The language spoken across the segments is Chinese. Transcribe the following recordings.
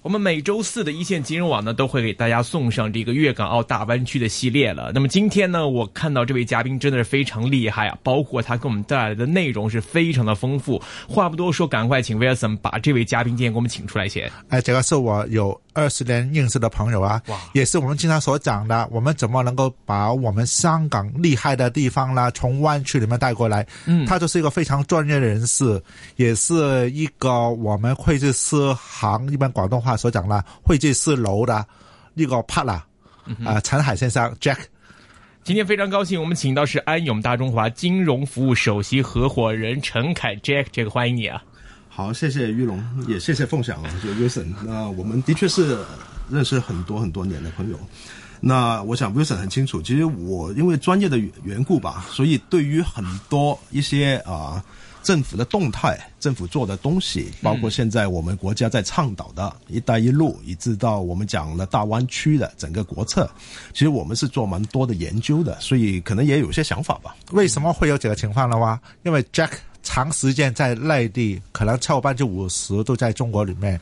我们每周四的一线金融网呢，都会给大家送上这个粤港澳大湾区的系列了。那么今天呢，我看到这位嘉宾真的是非常厉害啊，包括他给我们带来的内容是非常的丰富。话不多说，赶快请 Wilson 把这位嘉宾今天给我们请出来先。哎，这个是我有二十年认识的朋友啊，也是我们经常所讲的，我们怎么能够把我们香港厉害的地方啦，从湾区里面带过来。嗯，他就是一个非常专业的人士，也是一个我们会计师行一般广东话。所讲啦，会计四楼的呢个 partner 啊，陈海先生 Jack，今天非常高兴，我们请到是安永大中华金融服务首席合伙人陈凯 Jack，这个欢迎你啊！好，谢谢玉龙，也谢谢凤翔，就 Wilson。那我们的确是认识很多很多年的朋友。那我想 Wilson 很清楚，其实我因为专业的缘故吧，所以对于很多一些啊。政府的动态，政府做的东西，包括现在我们国家在倡导的“一带一路”，以至到我们讲了大湾区的整个国策，其实我们是做蛮多的研究的，所以可能也有些想法吧。为什么会有这个情况呢？哇，因为 Jack 长时间在内地，可能超过百分之五十都在中国里面，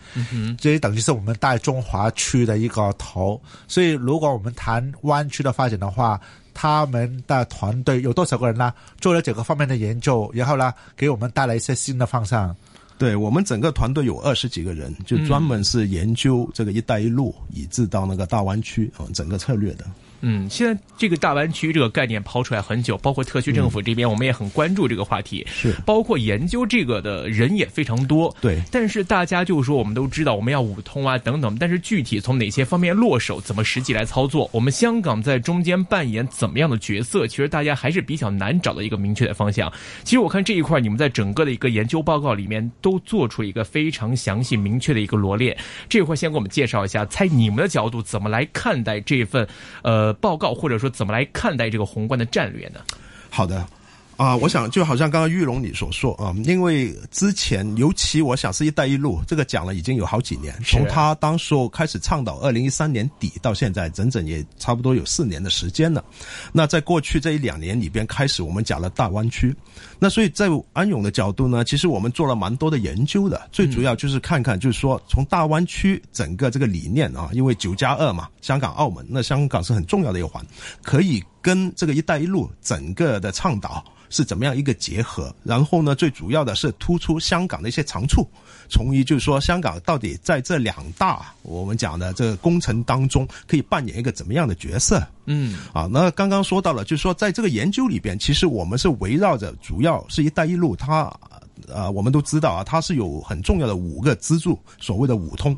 这等于是我们大中华区的一个头。所以，如果我们谈湾区的发展的话，他们的团队有多少个人呢？做了这个方面的研究，然后呢，给我们带来一些新的方向。对我们整个团队有二十几个人，就专门是研究这个“一带一路”以至到那个大湾区啊整个策略的。嗯，现在这个大湾区这个概念抛出来很久，包括特区政府这边，我们也很关注这个话题。是，包括研究这个的人也非常多。对，但是大家就是说，我们都知道我们要五通啊等等，但是具体从哪些方面落手，怎么实际来操作，我们香港在中间扮演怎么样的角色，其实大家还是比较难找到一个明确的方向。其实我看这一块，你们在整个的一个研究报告里面都做出一个非常详细明确的一个罗列。这一块先给我们介绍一下，在你们的角度怎么来看待这份呃报告，或者说。怎么来看待这个宏观的战略呢？好的。啊，我想就好像刚刚玉龙你所说啊，因为之前尤其我想是一带一路这个讲了已经有好几年，从他当时开始倡导，二零一三年底到现在，整整也差不多有四年的时间了。那在过去这一两年里边，开始我们讲了大湾区，那所以在安永的角度呢，其实我们做了蛮多的研究的，最主要就是看看就是说从大湾区整个这个理念啊，因为九加二嘛，香港、澳门，那香港是很重要的一环，可以跟这个一带一路整个的倡导。是怎么样一个结合？然后呢，最主要的是突出香港的一些长处，从一就是说，香港到底在这两大我们讲的这个工程当中，可以扮演一个怎么样的角色？嗯，啊，那刚刚说到了，就是说，在这个研究里边，其实我们是围绕着主要是一带一路它。呃，我们都知道啊，它是有很重要的五个支柱，所谓的五通。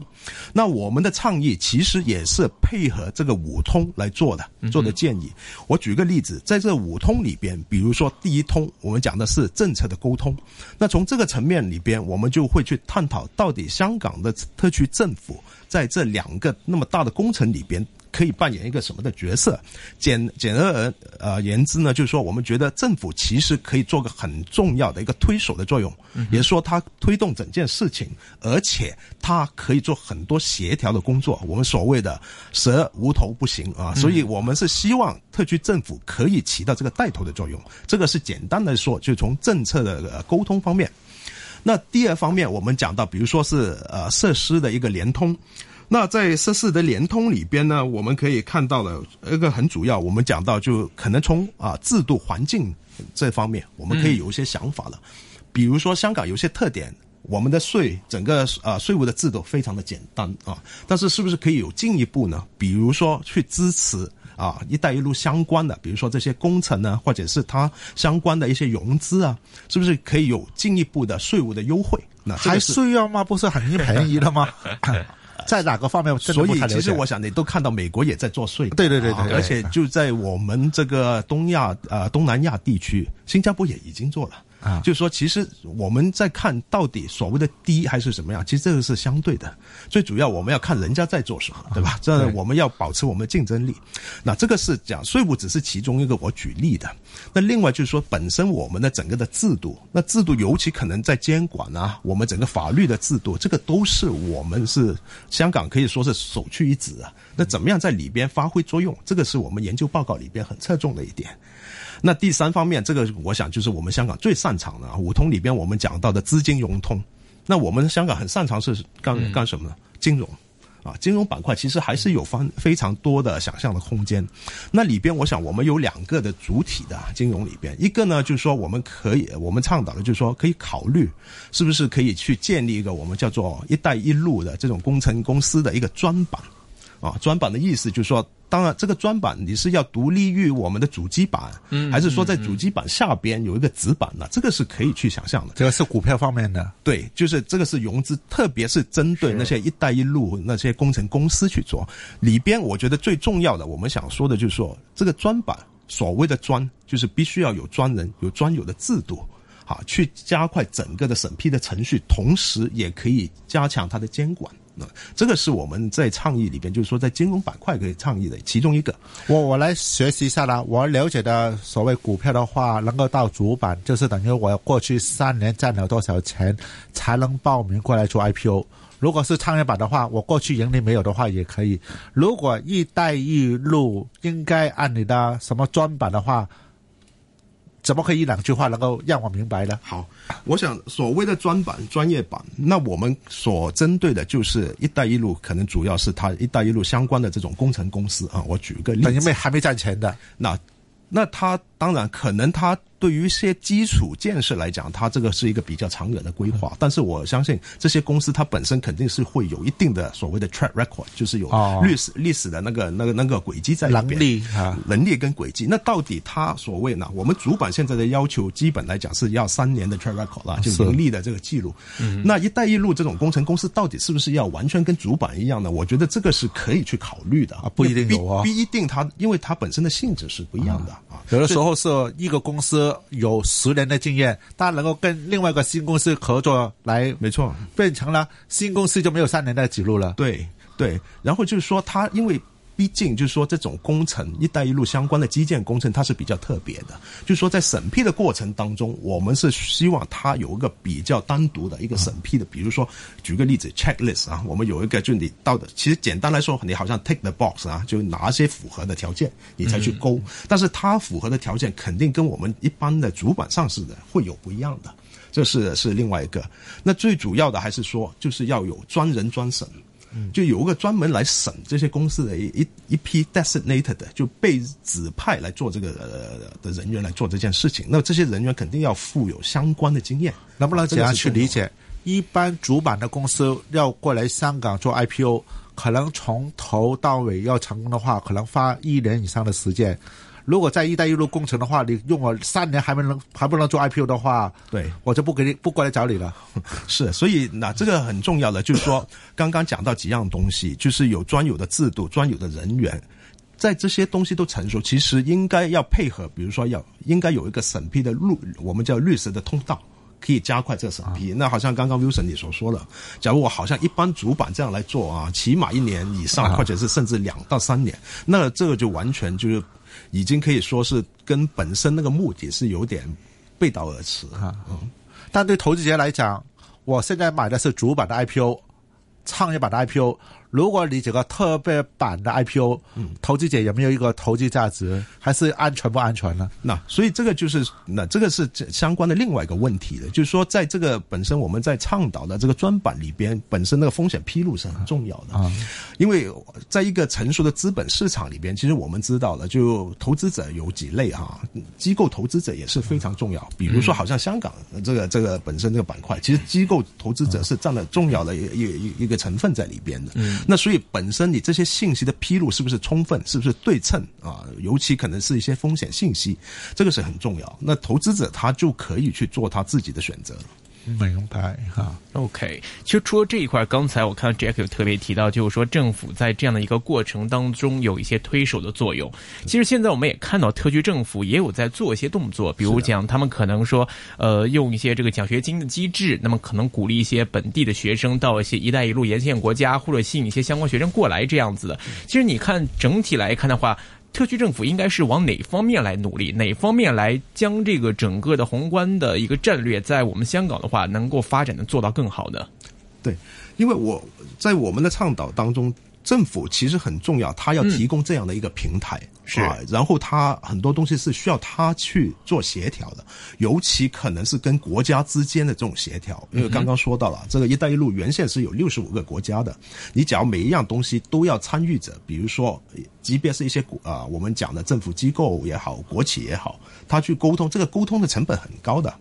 那我们的倡议其实也是配合这个五通来做的，做的建议。我举个例子，在这五通里边，比如说第一通，我们讲的是政策的沟通。那从这个层面里边，我们就会去探讨到底香港的特区政府在这两个那么大的工程里边。可以扮演一个什么的角色？简简而呃言之呢，就是说，我们觉得政府其实可以做个很重要的一个推手的作用，也是说它推动整件事情，而且它可以做很多协调的工作。我们所谓的蛇无头不行啊，所以我们是希望特区政府可以起到这个带头的作用。这个是简单的说，就从政策的沟通方面。那第二方面，我们讲到，比如说是呃设施的一个联通。那在设施的联通里边呢，我们可以看到的一个很主要，我们讲到就可能从啊制度环境这方面，我们可以有一些想法了。比如说香港有些特点，我们的税整个啊税务的制度非常的简单啊，但是是不是可以有进一步呢？比如说去支持啊“一带一路”相关的，比如说这些工程呢，或者是它相关的一些融资啊，是不是可以有进一步的税务的优惠？那还需要吗？不是很便宜的吗？在哪个方面？所以其实我想，你都看到美国也在作祟，对对对对，而且就在我们这个东亚呃东南亚地区，新加坡也已经做了。啊，就是说，其实我们在看到底所谓的低还是什么样，其实这个是相对的。最主要我们要看人家在做什么，对吧？这我们要保持我们的竞争力。那这个是讲税务只是其中一个我举例的。那另外就是说，本身我们的整个的制度，那制度尤其可能在监管啊，我们整个法律的制度，这个都是我们是香港可以说是首屈一指啊。那怎么样在里边发挥作用？这个是我们研究报告里边很侧重的一点。那第三方面，这个我想就是我们香港最擅长的啊五通里边我们讲到的资金融通。那我们香港很擅长是干干什么呢？金融。啊，金融板块其实还是有方非常多的想象的空间。那里边，我想我们有两个的主体的金融里边，一个呢就是说我们可以，我们倡导的就是说可以考虑，是不是可以去建立一个我们叫做“一带一路”的这种工程公司的一个专板。啊，专板的意思就是说。当然，这个专板你是要独立于我们的主机板，嗯，还是说在主机板下边有一个子板呢？这个是可以去想象的。这个是股票方面的，对，就是这个是融资，特别是针对那些“一带一路”那些工程公司去做。里边我觉得最重要的，我们想说的就是说，这个专板所谓的专，就是必须要有专人，有专有的制度，好去加快整个的审批的程序，同时也可以加强它的监管。这个是我们在倡议里边，就是说在金融板块可以倡议的其中一个。我我来学习一下啦。我了解的所谓股票的话，能够到主板，就是等于我过去三年赚了多少钱才能报名过来做 IPO。如果是创业板的话，我过去盈利没有的话也可以。如果一带一路应该按你的什么专板的话。怎么可以一两句话能够让我明白呢？好，我想所谓的专版、专业版，那我们所针对的就是“一带一路”，可能主要是它“一带一路”相关的这种工程公司啊。我举个例子，因为还没赚钱的，那那他当然可能它。对于一些基础建设来讲，它这个是一个比较长远的规划。但是我相信这些公司它本身肯定是会有一定的所谓的 track record，就是有历史历史的那个那个那个轨迹在里边。能力啊，能力跟轨迹。那到底它所谓呢？我们主板现在的要求，基本来讲是要三年的 track record 了，就盈利的这个记录。那一带一路这种工程公司，到底是不是要完全跟主板一样呢？我觉得这个是可以去考虑的啊，不一定有啊，不一定它，因为它本身的性质是不一样的啊。有的时候是一个公司有十年的经验，他能够跟另外一个新公司合作来，没错，变成了新公司就没有三年的记录了。对对，然后就是说他因为。毕竟就是说，这种工程“一带一路”相关的基建工程，它是比较特别的。就是说，在审批的过程当中，我们是希望它有一个比较单独的一个审批的。比如说，举个例子，checklist 啊，我们有一个，就你到的，其实简单来说，你好像 take the box 啊，就哪些符合的条件，你才去勾。但是它符合的条件肯定跟我们一般的主板上市的会有不一样的，这是是另外一个。那最主要的还是说，就是要有专人专审。就有一个专门来审这些公司的一一一批 designated 的，就被指派来做这个的人员来做这件事情。那这些人员肯定要富有相关的经验。能不能怎样去理解？一般主板的公司要过来香港做 IPO，可能从头到尾要成功的话，可能花一年以上的时间。如果在“一带一路”工程的话，你用了三年还没能还不能做 IPO 的话，对我就不给你不过来找你了。是，所以那这个很重要的就是说，刚刚讲到几样东西，就是有专有的制度、专有的人员，在这些东西都成熟，其实应该要配合，比如说要应该有一个审批的路，我们叫绿色的通道，可以加快这个审批。那好像刚刚 Wilson 你所说的，假如我好像一般主板这样来做啊，起码一年以上，或者是甚至两到三年，那这个就完全就是。已经可以说是跟本身那个目的是有点背道而驰哈。嗯，但对投资者来讲，我现在买的是主板的 IPO，创业板的 IPO。如果你这个特别版的 IPO，嗯，投资者有没有一个投资价值，还是安全不安全呢？那所以这个就是那这个是相关的另外一个问题的，就是说在这个本身我们在倡导的这个专版里边，本身那个风险披露是很重要的。啊，因为在一个成熟的资本市场里边，其实我们知道了，就投资者有几类哈，机构投资者也是非常重要，比如说好像香港这个这个本身这个板块，其实机构投资者是占了重要的一一一个成分在里边的。那所以本身你这些信息的披露是不是充分，是不是对称啊？尤其可能是一些风险信息，这个是很重要。那投资者他就可以去做他自己的选择。明白哈，OK。其实除了这一块，刚才我看到 Jack 有特别提到，就是说政府在这样的一个过程当中有一些推手的作用。其实现在我们也看到，特区政府也有在做一些动作，比如讲他们可能说，呃，用一些这个奖学金的机制，那么可能鼓励一些本地的学生到一些“一带一路”沿线国家，或者吸引一些相关学生过来这样子的。其实你看整体来看的话。特区政府应该是往哪方面来努力？哪方面来将这个整个的宏观的一个战略，在我们香港的话，能够发展的做到更好呢？对，因为我在我们的倡导当中，政府其实很重要，它要提供这样的一个平台。是，然后他很多东西是需要他去做协调的，尤其可能是跟国家之间的这种协调，因为刚刚说到了，这个“一带一路”原先是有六十五个国家的，你只要每一样东西都要参与者，比如说，即便是一些国啊，我们讲的政府机构也好，国企也好，他去沟通，这个沟通的成本很高的。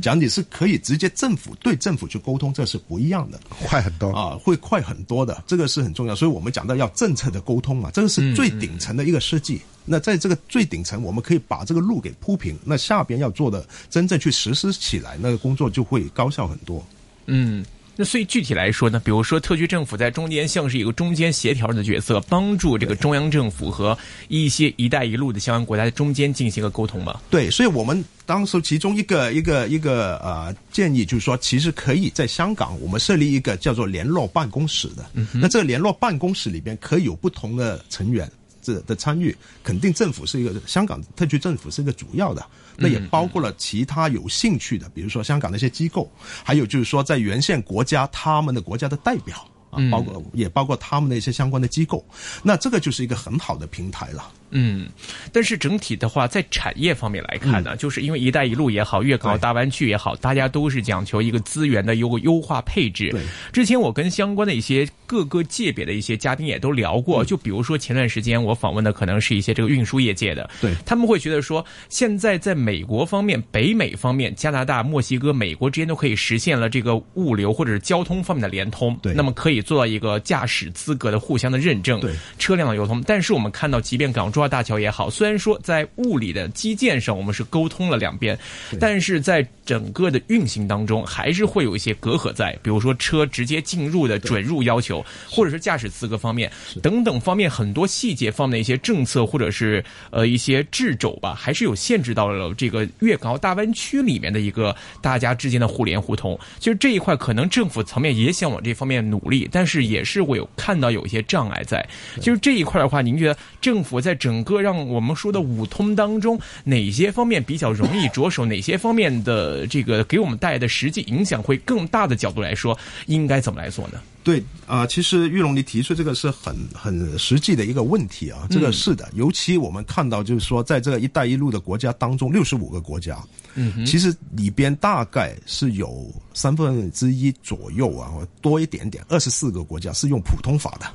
讲你是可以直接政府对政府去沟通，这是不一样的，快很多啊，会快很多的，这个是很重要。所以我们讲到要政策的沟通嘛，这个是最顶层的一个设计。那在这个最顶层，我们可以把这个路给铺平，那下边要做的真正去实施起来，那个工作就会高效很多。嗯。那所以具体来说呢，比如说特区政府在中间像是一个中间协调的角色，帮助这个中央政府和一些“一带一路”的相关国家在中间进行一个沟通嘛。对，所以我们当时其中一个一个一个呃建议就是说，其实可以在香港我们设立一个叫做联络办公室的。那这个联络办公室里边可以有不同的成员。这的参与，肯定政府是一个香港特区政府是一个主要的，那也包括了其他有兴趣的，比如说香港的一些机构，还有就是说在原先国家他们的国家的代表啊，包括也包括他们的一些相关的机构，那这个就是一个很好的平台了。嗯，但是整体的话，在产业方面来看呢，就是因为“一带一路”也好，粤港澳大湾区也好，大家都是讲求一个资源的优优化配置。对，之前我跟相关的一些各个界别的一些嘉宾也都聊过，就比如说前段时间我访问的可能是一些这个运输业界的，对。他们会觉得说，现在在美国方面、北美方面、加拿大、墨西哥、美国之间都可以实现了这个物流或者是交通方面的联通，对，那么可以做到一个驾驶资格的互相的认证，对，车辆的流通。但是我们看到，即便港珠澳大桥也好，虽然说在物理的基建上我们是沟通了两边，但是在整个的运行当中还是会有一些隔阂在，比如说车直接进入的准入要求，或者是驾驶资格方面等等方面很多细节方面的一些政策或者是呃一些掣肘吧，还是有限制到了这个粤港澳大湾区里面的一个大家之间的互联互通。其实这一块可能政府层面也想往这方面努力，但是也是会有看到有一些障碍在。就是这一块的话，您觉得政府在整个让我们说的五通当中，哪些方面比较容易着手？哪些方面的这个给我们带来的实际影响会更大的角度来说，应该怎么来做呢？对啊，其实玉龙你提出这个是很很实际的一个问题啊，这个是的。尤其我们看到，就是说，在这个“一带一路”的国家当中，六十五个国家，嗯，其实里边大概是有三分之一左右啊，多一点点，二十四个国家是用普通法的。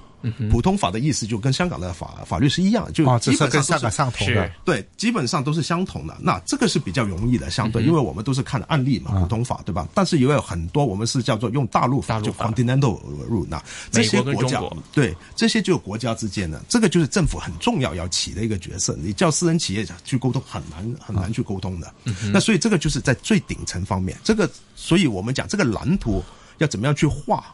普通法的意思就跟香港的法法律是一样，就基本上跟香港相同的，对，基本上都是相同的。那这个是比较容易的，相对，因为我们都是看案例嘛，普通法对吧？但是也有很多我们是叫做用大陆法，就 continental rule。那这些国家，对这些就国家之间的，这个就是政府很重要要起的一个角色。你叫私人企业去沟通，很难很难去沟通的。嗯那所以这个就是在最顶层方面，这个，所以我们讲这个蓝图要怎么样去画。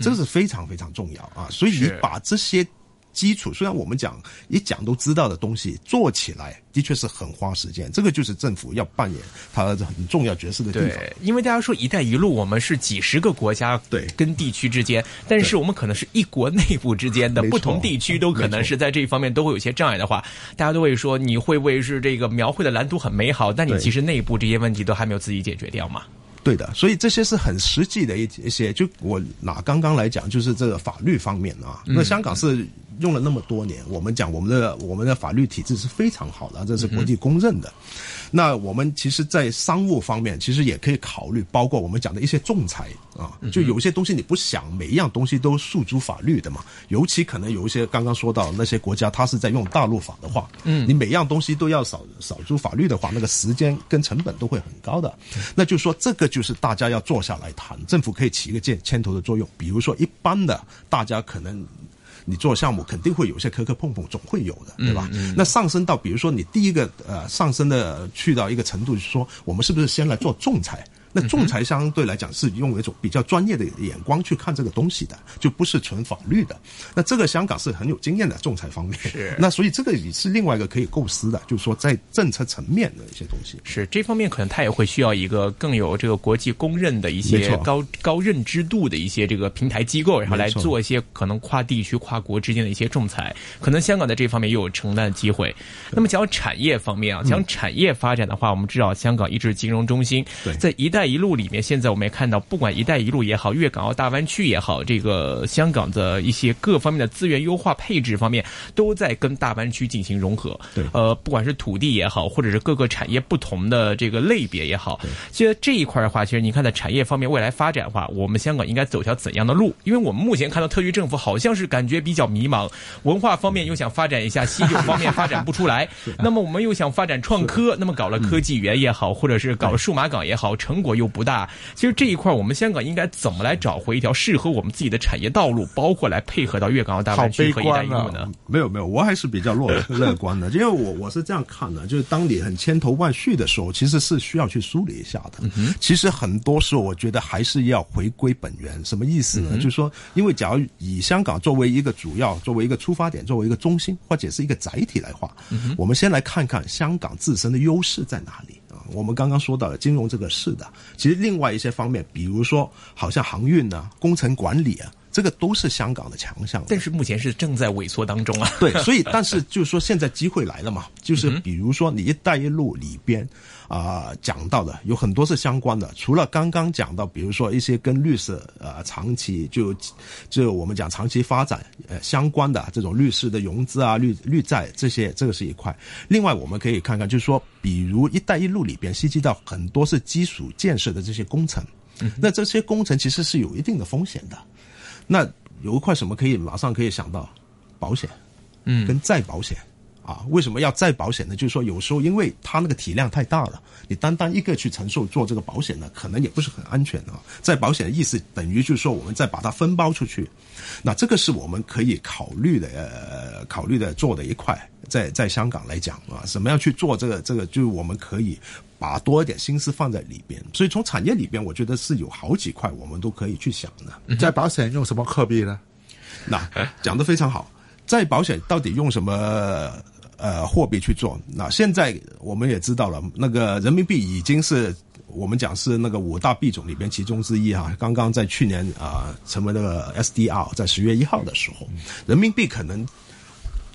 这个是非常非常重要啊！所以你把这些基础，虽然我们讲一讲都知道的东西做起来，的确是很花时间。这个就是政府要扮演它很重要角色的地方。对，因为大家说“一带一路”，我们是几十个国家对跟地区之间，但是我们可能是一国内部之间的不同地区都可能是在这一方面都会有些障碍的话，大家都会说你会不会是这个描绘的蓝图很美好，但你其实内部这些问题都还没有自己解决掉嘛？对的，所以这些是很实际的一一些。就我拿刚刚来讲，就是这个法律方面啊，那香港是用了那么多年，我们讲我们的我们的法律体制是非常好的，这是国际公认的。那我们其实，在商务方面，其实也可以考虑，包括我们讲的一些仲裁啊，就有些东西你不想每一样东西都诉诸法律的嘛。尤其可能有一些刚刚说到那些国家，它是在用大陆法的话，嗯，你每样东西都要少少诸法律的话，那个时间跟成本都会很高的。那就说这个就是大家要坐下来谈，政府可以起一个牵牵头的作用。比如说一般的，大家可能。你做项目肯定会有些磕磕碰碰，总会有的，对吧？那上升到比如说你第一个呃上升的去到一个程度，就是说我们是不是先来做仲裁？那仲裁相对来讲是用一种比较专业的眼光去看这个东西的，就不是纯法律的。那这个香港是很有经验的仲裁方面，是。那所以这个也是另外一个可以构思的，就是说在政策层面的一些东西。是这方面可能他也会需要一个更有这个国际公认的一些高高认知度的一些这个平台机构，然后来做一些可能跨地区、跨国之间的一些仲裁。可能香港在这方面又有承担的机会。那么讲产业方面啊，讲产业发展的话，我们知道香港一直是金融中心，在一带。带一路里面，现在我们也看到，不管一带一路也好，粤港澳大湾区也好，这个香港的一些各方面的资源优化配置方面，都在跟大湾区进行融合。对，呃，不管是土地也好，或者是各个产业不同的这个类别也好，其实这一块的话，其实你看在产业方面未来发展的话，我们香港应该走条怎样的路？因为我们目前看到特区政府好像是感觉比较迷茫，文化方面又想发展一下，西九方面发展不出来，那么我们又想发展创科，那么搞了科技园也好，或者是搞了数码港也好，成果又不大。其实这一块，我们香港应该怎么来找回一条适合我们自己的产业道路，包括来配合到粤港澳大湾区和一带一路呢？没有没有，我还是比较乐 乐观的，因为我我是这样看的，就是当你很千头万绪的时候，其实是需要去梳理一下的。其实很多时候，我觉得还是要回归本源。什么意思呢？就是说，因为假如以香港作为一个主要、作为一个出发点、作为一个中心或者是一个载体来话，我们先来看看香港自身的优势在哪里啊？我们刚刚说到了金融这个是的，其实另外一些方面，比如说好像航运啊、工程管理啊。这个都是香港的强项，但是目前是正在萎缩当中啊。对，所以 但是就是说现在机会来了嘛，就是比如说你“一带一路”里边啊讲到的有很多是相关的，除了刚刚讲到，比如说一些跟绿色呃长期就就我们讲长期发展呃相关的这种绿色的融资啊、绿绿债这些，这个是一块。另外我们可以看看，就是说比如“一带一路”里边涉及到很多是基础建设的这些工程，那这些工程其实是有一定的风险的。那有一块什么可以马上可以想到，保险，嗯，跟再保险，啊，为什么要再保险呢？就是说有时候因为它那个体量太大了，你单单一个去承受做这个保险呢，可能也不是很安全啊。再保险的意思等于就是说我们再把它分包出去，那这个是我们可以考虑的，呃，考虑的做的一块，在在香港来讲啊，怎么样去做这个这个，就是我们可以。把多一点心思放在里边，所以从产业里边，我觉得是有好几块我们都可以去想的。在保险用什么货币呢？那讲的非常好，在保险到底用什么呃货币去做？那现在我们也知道了，那个人民币已经是我们讲是那个五大币种里边其中之一哈。刚刚在去年啊成为那个 SDR，在十月一号的时候，人民币可能。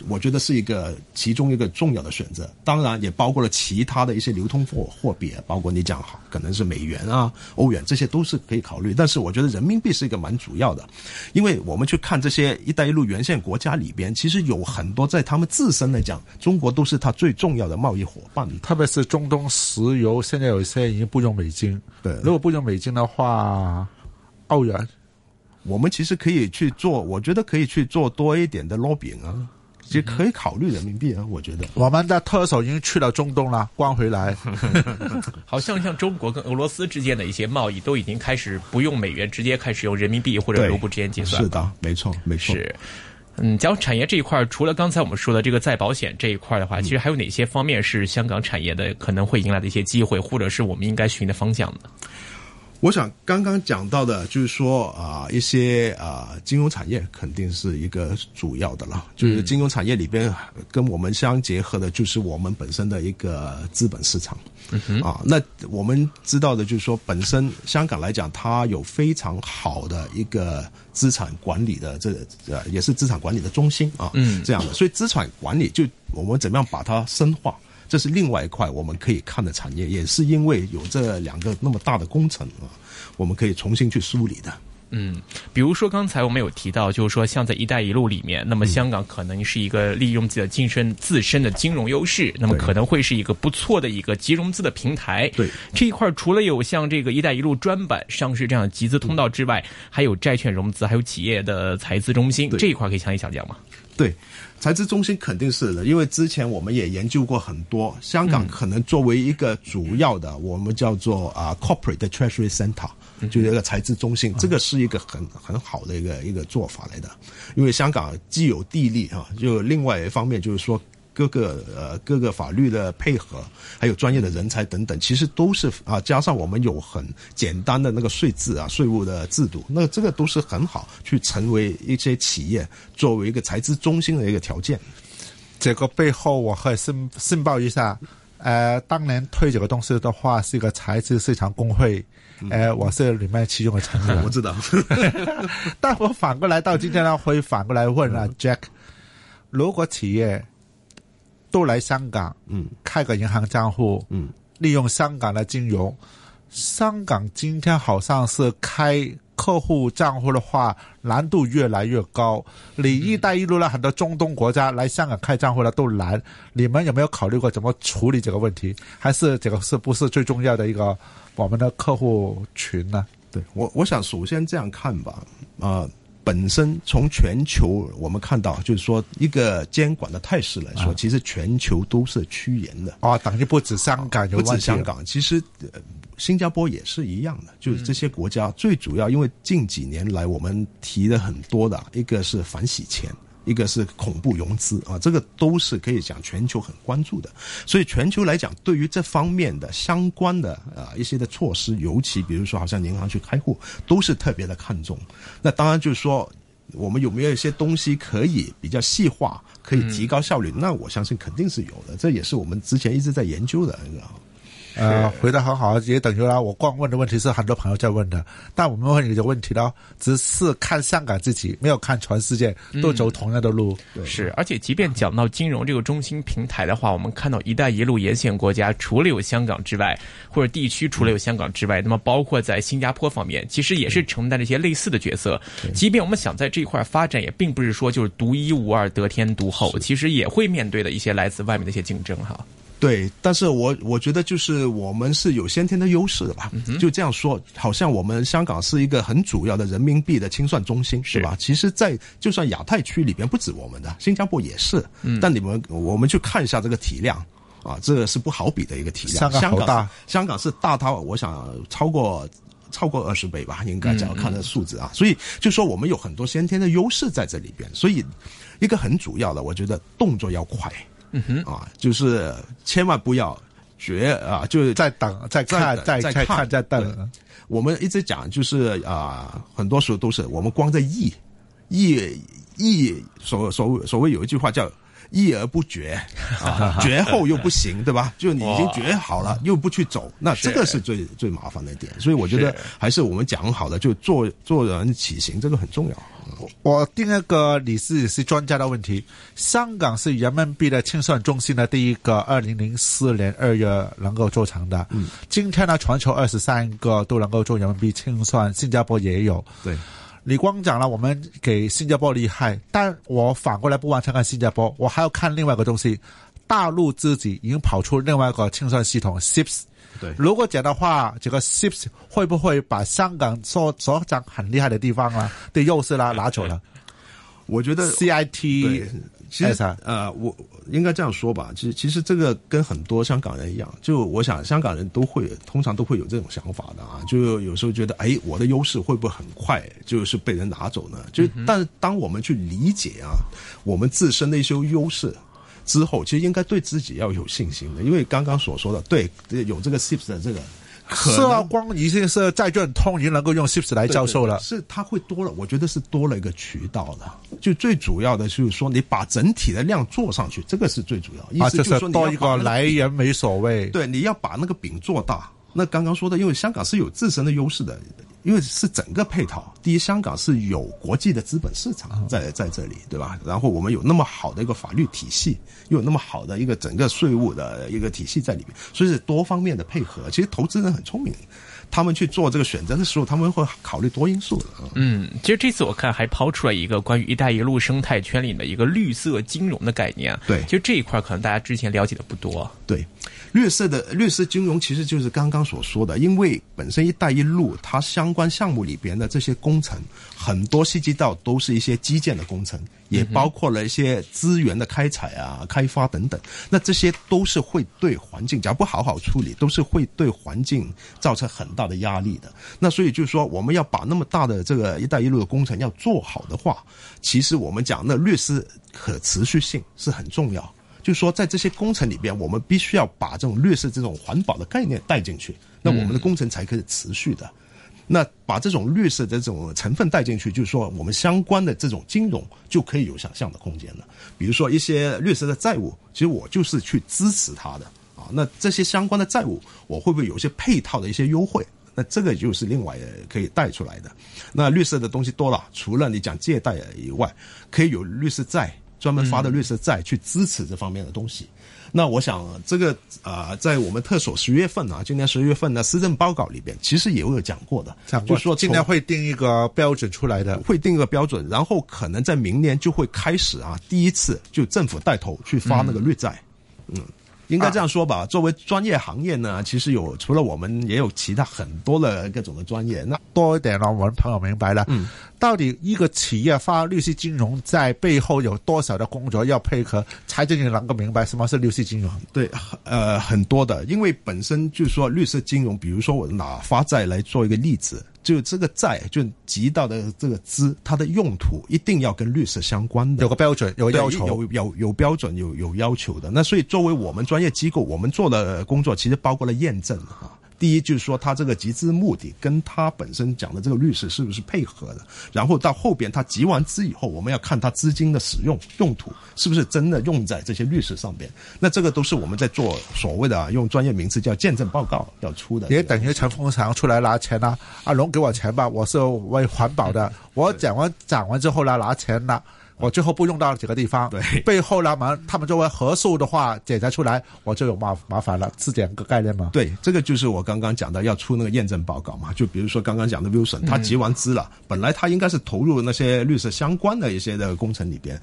我觉得是一个其中一个重要的选择，当然也包括了其他的一些流通货货币，包括你讲好可能是美元啊、欧元，这些都是可以考虑。但是我觉得人民币是一个蛮主要的，因为我们去看这些“一带一路”沿线国家里边，其实有很多在他们自身来讲，中国都是他最重要的贸易伙伴。特别是中东石油，现在有一些已经不用美金。对，如果不用美金的话，澳元，我们其实可以去做，我觉得可以去做多一点的 lobbying 啊。其实可以考虑人民币啊，我觉得我们的特首已经去了中东了，关回来。好像像中国跟俄罗斯之间的一些贸易都已经开始不用美元，直接开始用人民币或者卢布之间结算。是的，没错，没错。是，嗯，讲产业这一块，除了刚才我们说的这个再保险这一块的话，其实还有哪些方面是香港产业的可能会迎来的一些机会，或者是我们应该寻的方向呢？我想刚刚讲到的，就是说啊，一些啊金融产业肯定是一个主要的了。就是金融产业里边跟我们相结合的，就是我们本身的一个资本市场。嗯啊，那我们知道的就是说，本身香港来讲，它有非常好的一个资产管理的这呃，也是资产管理的中心啊。嗯，这样的，所以资产管理就我们怎么样把它深化。这是另外一块我们可以看的产业，也是因为有这两个那么大的工程啊，我们可以重新去梳理的。嗯，比如说刚才我们有提到，就是说像在“一带一路”里面，那么香港可能是一个利用自己的自身自身的金融优势，那么可能会是一个不错的一个集融资的平台。对这一块，除了有像这个“一带一路”专版上市这样的集资通道之外，还有债券融资，还有企业的财资中心这一块，可以详细讲讲吗？对。财资中心肯定是的，因为之前我们也研究过很多，香港可能作为一个主要的，我们叫做啊 corporate treasury center，就是一个财资中心，这个是一个很很好的一个一个做法来的，因为香港既有地利啊，就另外一方面就是说。各个呃各个法律的配合，还有专业的人才等等，其实都是啊，加上我们有很简单的那个税制啊，税务的制度，那这个都是很好去成为一些企业作为一个财资中心的一个条件。这个背后我可以申申报一下，呃，当年推这个东西的话是一个财资市场工会，呃，我是里面其中的成员。我知道，但我反过来到今天呢，会反过来问啊，Jack，如果企业。都来香港，嗯，开个银行账户，嗯，利用香港的金融，香港今天好像是开客户账户的话，难度越来越高。你一带一路呢，很多中东国家来香港开账户呢都难。你们有没有考虑过怎么处理这个问题？还是这个是不是最重要的一个我们的客户群呢？对我，我想首先这样看吧，啊。本身从全球我们看到，就是说一个监管的态势来说，其实全球都是趋严的啊。等于不止香港，不止香港，其实新加坡也是一样的。就是这些国家最主要，因为近几年来我们提的很多的一个是反洗钱。一个是恐怖融资啊，这个都是可以讲全球很关注的，所以全球来讲，对于这方面的相关的啊一些的措施，尤其比如说好像银行去开户，都是特别的看重。那当然就是说，我们有没有一些东西可以比较细化，可以提高效率？那我相信肯定是有的，这也是我们之前一直在研究的。呃，回答很好，也等于啦。我光问的问题是很多朋友在问的，但我们问你的问题呢，只是看香港自己，没有看全世界都走同样的路。是，而且即便讲到金融这个中心平台的话，我们看到“一带一路”沿线国家除了有香港之外，或者地区除了有香港之外，那么包括在新加坡方面，其实也是承担这些类似的角色。即便我们想在这一块发展，也并不是说就是独一无二、得天独厚，其实也会面对的一些来自外面的一些竞争哈。对，但是我我觉得就是我们是有先天的优势的吧，就这样说，好像我们香港是一个很主要的人民币的清算中心，是吧？其实，在就算亚太区里边，不止我们的，新加坡也是。但你们我们去看一下这个体量啊，这个是不好比的一个体量。香港大，香港是大到我想超过超过二十倍吧，应该只要看这数字啊。所以就说我们有很多先天的优势在这里边，所以一个很主要的，我觉得动作要快。嗯哼啊，就是千万不要绝啊，就是在等、在看、在在看、在等。我们一直讲，就是啊，很多时候都是我们光在意意意所所谓所谓有一句话叫意而不决啊，绝后又不行，对吧？就你已经决好了，又不去走，那这个是最最麻烦的点。所以我觉得还是我们讲好的，就做做人起行，这个很重要。我第二个你是是专家的问题，香港是人民币的清算中心的第一个，二零零四年二月能够做成的。嗯，今天呢，全球二十三个都能够做人民币清算，新加坡也有。对，你光讲了我们给新加坡厉害，但我反过来不完全看新加坡，我还要看另外一个东西，大陆自己已经跑出另外一个清算系统 SIPS。对，如果讲的话，这个 SIPS 会不会把香港所所讲很厉害的地方啊的优势啦拿走了？我觉得 CIT 其实呃，我应该这样说吧，其实其实这个跟很多香港人一样，就我想香港人都会通常都会有这种想法的啊，就有时候觉得哎，我的优势会不会很快就是被人拿走呢？就但是当我们去理解啊，我们自身的一些优势。之后，其实应该对自己要有信心的，因为刚刚所说的，对有这个 SIPS 的这个，是啊，光一些是债券通已经能够用 SIPS 来教授了，是它会多了，我觉得是多了一个渠道了。就最主要的就是说，你把整体的量做上去，这个是最主要。意思就是说，多一个来源没所谓。对，你要把那个饼做大。那刚刚说的，因为香港是有自身的优势的。因为是整个配套，第一，香港是有国际的资本市场在在这里，对吧？然后我们有那么好的一个法律体系，又有那么好的一个整个税务的一个体系在里面，所以是多方面的配合。其实投资人很聪明。他们去做这个选择的时候，他们会考虑多因素的。嗯，其实这次我看还抛出了一个关于“一带一路”生态圈里的一个绿色金融的概念。对，其实这一块可能大家之前了解的不多。对，绿色的绿色金融其实就是刚刚所说的，因为本身“一带一路”它相关项目里边的这些工程，很多涉及到都是一些基建的工程。也包括了一些资源的开采啊、开发等等，那这些都是会对环境，假如不好好处理，都是会对环境造成很大的压力的。那所以就是说，我们要把那么大的这个“一带一路”的工程要做好的话，其实我们讲那绿色可持续性是很重要。就是说，在这些工程里边，我们必须要把这种绿色、这种环保的概念带进去，那我们的工程才可以持续的。那把这种绿色的这种成分带进去，就是说我们相关的这种金融就可以有想象的空间了。比如说一些绿色的债务，其实我就是去支持它的啊。那这些相关的债务，我会不会有一些配套的一些优惠？那这个就是另外可以带出来的。那绿色的东西多了，除了你讲借贷以外，可以有绿色债专门发的绿色债去支持这方面的东西。那我想这个啊、呃，在我们特首十月份啊，今年十月份的施政报告里边，其实也有讲过的，讲过就说今年会定一个标准出来的，会定一个标准，然后可能在明年就会开始啊，第一次就政府带头去发那个绿债，嗯。应该这样说吧，作为专业行业呢，其实有除了我们，也有其他很多的各种的专业。那多一点呢我们朋友明白了，嗯，到底一个企业发绿色金融在背后有多少的工作要配合，才真正能够明白什么是绿色金融？对，呃，很多的，因为本身就是说绿色金融，比如说我拿发债来做一个例子。就这个债，就集到的这个资，它的用途一定要跟绿色相关的，有个标准，有要求，有有有标准，有有要求的。那所以作为我们专业机构，我们做的工作其实包括了验证啊。第一就是说，他这个集资目的跟他本身讲的这个律师是不是配合的？然后到后边他集完资以后，我们要看他资金的使用用途是不是真的用在这些律师上边。那这个都是我们在做所谓的啊，用专业名词叫见证报告要出的。也等于陈凤祥出来拿钱啦、啊，阿龙给我钱吧，我是为环保的。我讲完讲完之后呢，拿钱啦。我最后不用到几个地方，对背后呢，嘛，他们作为核数的话检查出来我就有麻麻烦了，是这样个概念吗？对，这个就是我刚刚讲的要出那个验证报告嘛。就比如说刚刚讲的 Wilson，他集完资了，嗯、本来他应该是投入那些绿色相关的一些的工程裏邊。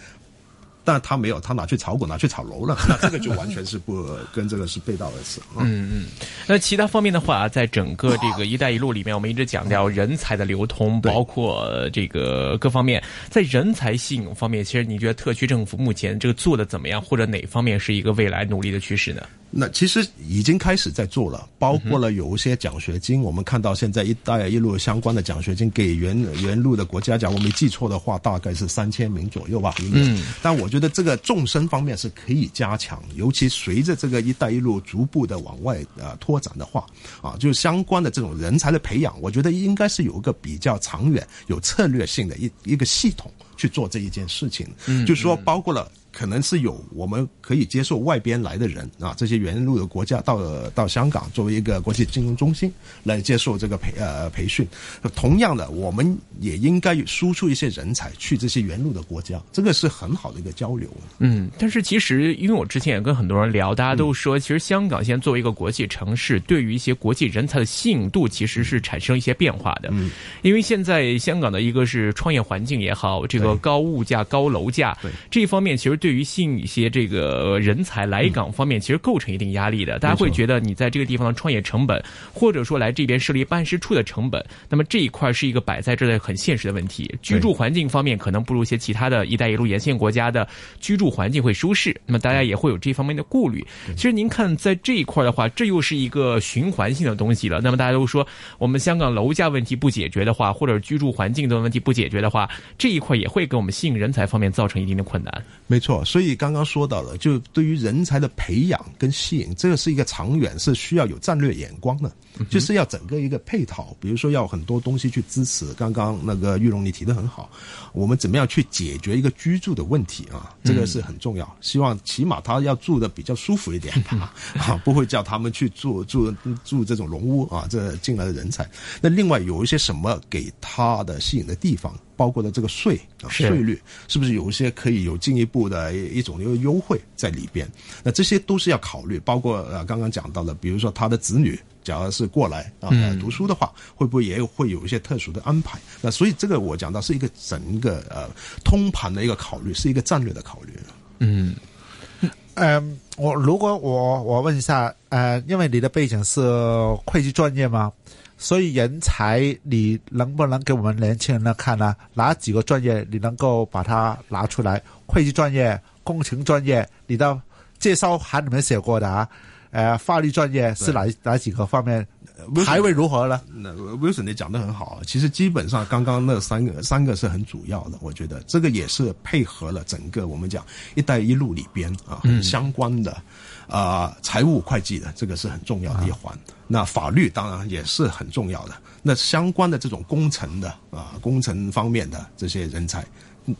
但他没有，他拿去炒股，拿去炒楼了，那这个就完全是不跟这个是背道而驰。嗯嗯，那其他方面的话，在整个这个 “一带一路”里面，我们一直講到人才的流通，包括这个各方面，在人才吸引方面，其实你觉得特区政府目前这个做的怎么样，或者哪方面是一个未来努力的趋势呢？那其实已经开始在做了，包括了有一些奖学金，嗯、我们看到现在“一带一路”相关的奖学金给原原路的国家，讲我没记错的话，大概是三千名左右吧。嗯，但我觉得这个纵深方面是可以加强，尤其随着这个“一带一路”逐步的往外呃拓展的话，啊，就相关的这种人才的培养，我觉得应该是有一个比较长远、有策略性的一一个系统去做这一件事情。嗯，就是說包括了。可能是有我们可以接受外边来的人啊，这些原路的国家到到香港作为一个国际金融中心来接受这个培呃培训。同样的，我们也应该输出一些人才去这些原路的国家，这个是很好的一个交流。嗯，但是其实因为我之前也跟很多人聊，大家都说，其实香港现在作为一个国际城市，对于一些国际人才的吸引度其实是产生一些变化的。嗯，因为现在香港的一个是创业环境也好，这个高物价、高樓價，對這一方面其實。對於吸引一些这个人才来港方面，其实构成一定压力的。大家会觉得你在这个地方的创业成本，或者说来这边设立办事处的成本，那么这一块是一个摆在这的很现实的问题。居住环境方面可能不如一些其他的一带一路沿线国家的居住环境会舒适，那么大家也会有这方面的顾虑。其实您看在这一块的话，这又是一个循环性的东西了。那么大家都说，我们香港楼价问题不解决的话，或者居住环境的问题不解决的话，这一块也会给我们吸引人才方面造成一定的困難。沒錯，所以。刚刚说到了，就对于人才的培养跟吸引，这个是一个长远，是需要有战略眼光的，就是要整个一个配套，比如说要很多东西去支持。刚刚那个玉龙你提的很好，我们怎么样去解决一个居住的问题啊？这个是很重要。希望起码他要住的比较舒服一点吧，啊，不会叫他们去住住住这种龙屋啊。这进来的人才，那另外有一些什么给他的吸引的地方？包括的这个税税率，是不是有一些可以有进一步的一种一个优惠在里边？那这些都是要考虑。包括呃刚刚讲到的，比如说他的子女，假如是过来啊读书的话，会不会也会有一些特殊的安排？那所以这个我讲到是一个整个呃通盘的一个考虑，是一个战略的考虑。嗯，嗯，我如果我我问一下，呃，因为你的背景是會計專業嗎？所以人才，你能不能给我们年轻人呢看呢？哪几个专业你能够把它拿出来？会计专业、工程专业，你的介绍函里面写过的啊？呃，法律专业是哪哪几个方面？還會如何呢？那 Wilson 你讲得很好，其实基本上刚刚那三个三个是很主要的，我觉得这个也是配合了整个我们讲“一带一路”里边啊很相关的。嗯啊，财务会计的这个是很重要的一环。啊、那法律当然也是很重要的。那相关的这种工程的啊，工程方面的这些人才，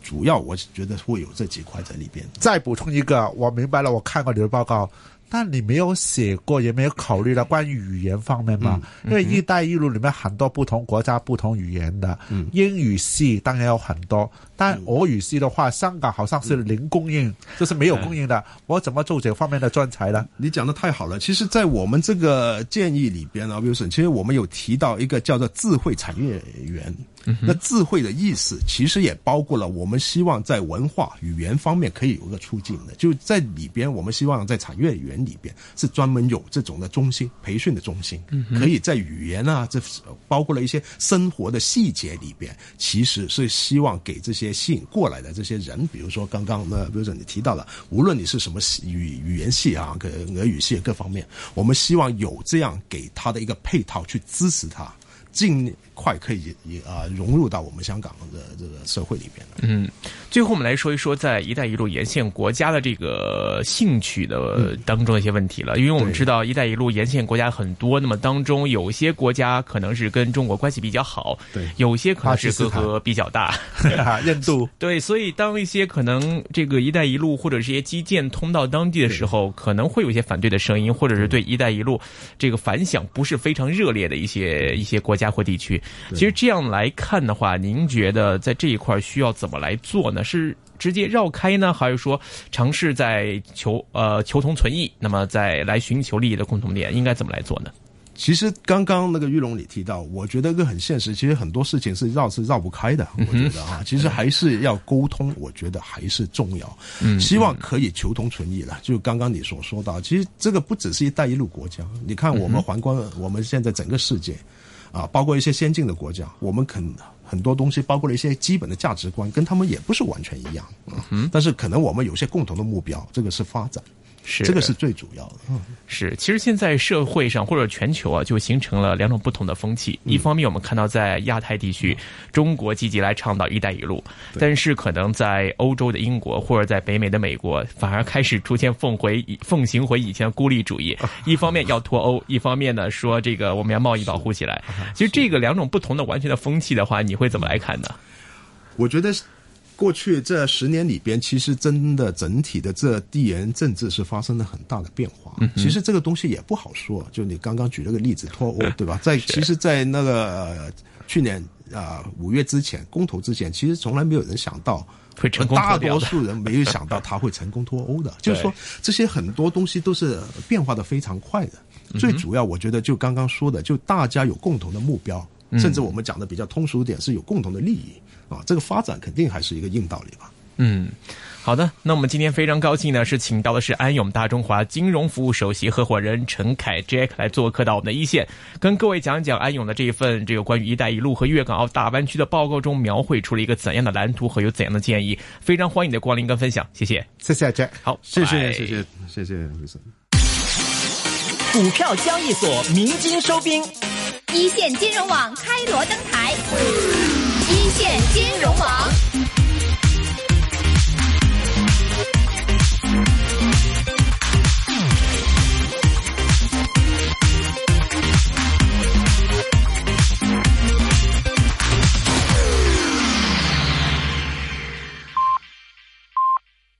主要我觉得会有这几块在里边。再补充一个，我明白了，我看过你的报告。但你没有写过，也没有考虑到关于语言方面嘛？因为“一带一路”里面很多不同国家、不同语言的，英语系当然有很多，但俄语系的话，香港好像是零供应，就是没有供应的。我怎么做这方面的专才呢？你讲的太好了。其实，在我们这个建议里边呢，Wilson，其实我们有提到一个叫做智慧产业园。那智慧的意思，其实也包括了我们希望在文化语言方面可以有一个促进的，就在里边，我们希望在产业园里边是专门有这种的中心培训的中心，可以在语言啊，这包括了一些生活的细节里边，其实是希望给这些吸引过来的这些人，比如说刚刚那，比如说你提到了，无论你是什么语语言系啊，跟俄语系各方面，我们希望有这样给他的一个配套去支持他。尽快可以也啊融入到我们香港的这个社会里面。嗯，最后我们来说一说在“一带一路”沿线国家的这个兴趣的当中的一些问题了。因为我们知道“一带一路”沿线国家很多，那么当中有些国家可能是跟中国关系比较好，对，有些可能是隔阂比较大。印度 对，所以当一些可能这个“一带一路”或者是一些基建通到当地的时候，可能会有一些反对的声音，或者是对“一带一路”这个反响不是非常热烈的一些一些国家。家或地区，其实这样来看的话，您觉得在这一块需要怎么来做呢？是直接绕开呢，还是说尝试在求呃求同存异，那么再来寻求利益的共同点，应该怎么来做呢？其实刚刚那个玉龙你提到，我觉得一个很现实，其实很多事情是绕是绕不开的。我觉得啊，其实还是要沟通，我觉得还是重要。嗯，希望可以求同存异了。就刚刚你所说到，其实这个不只是一带一路国家，你看我们环观我们现在整个世界。啊，包括一些先进的国家，我们肯很多东西，包括了一些基本的价值观，跟他们也不是完全一样。嗯，但是可能我们有些共同的目标，这个是发展。是这个是最主要的，嗯，是。其实现在社会上或者全球啊，就形成了两种不同的风气。一方面，我们看到在亚太地区，中国积极来倡导“一带一路”，但是可能在欧洲的英国或者在北美的美国，反而开始出现奉回奉行回以前的孤立主义。一方面要脱欧，一方面呢说这个我们要贸易保护起来。其实这个两种不同的完全的风气的话，你会怎么来看呢？我觉得。过去这十年里边，其实真的整体的这地缘政治是发生了很大的变化。其实这个东西也不好说。就你刚刚举了个例子，脱欧，对吧？在其实，在那个去年啊五月之前，公投之前，其实从来没有人想到会成功大多数人没有想到他会成功脱欧的。就是说，这些很多东西都是变化的非常快的。最主要，我觉得就刚刚说的，就大家有共同的目标，甚至我们讲的比较通俗点，是有共同的利益。啊，这个发展肯定还是一个硬道理吧。嗯，好的。那我们今天非常高兴呢，是请到的是安永大中华金融服务首席合伙人陈凯 Jack 来做客到我们的一线，跟各位讲讲安永的这一份这个关于“一带一路”和粤港澳大湾区的报告中描绘出了一个怎样的蓝图和有怎样的建议。非常欢迎你的光临跟分享，谢谢，谢谢 Jack，好，谢谢，谢谢，谢谢，股票交易所鸣金收兵，一线金融网开锣登台。一线金融网。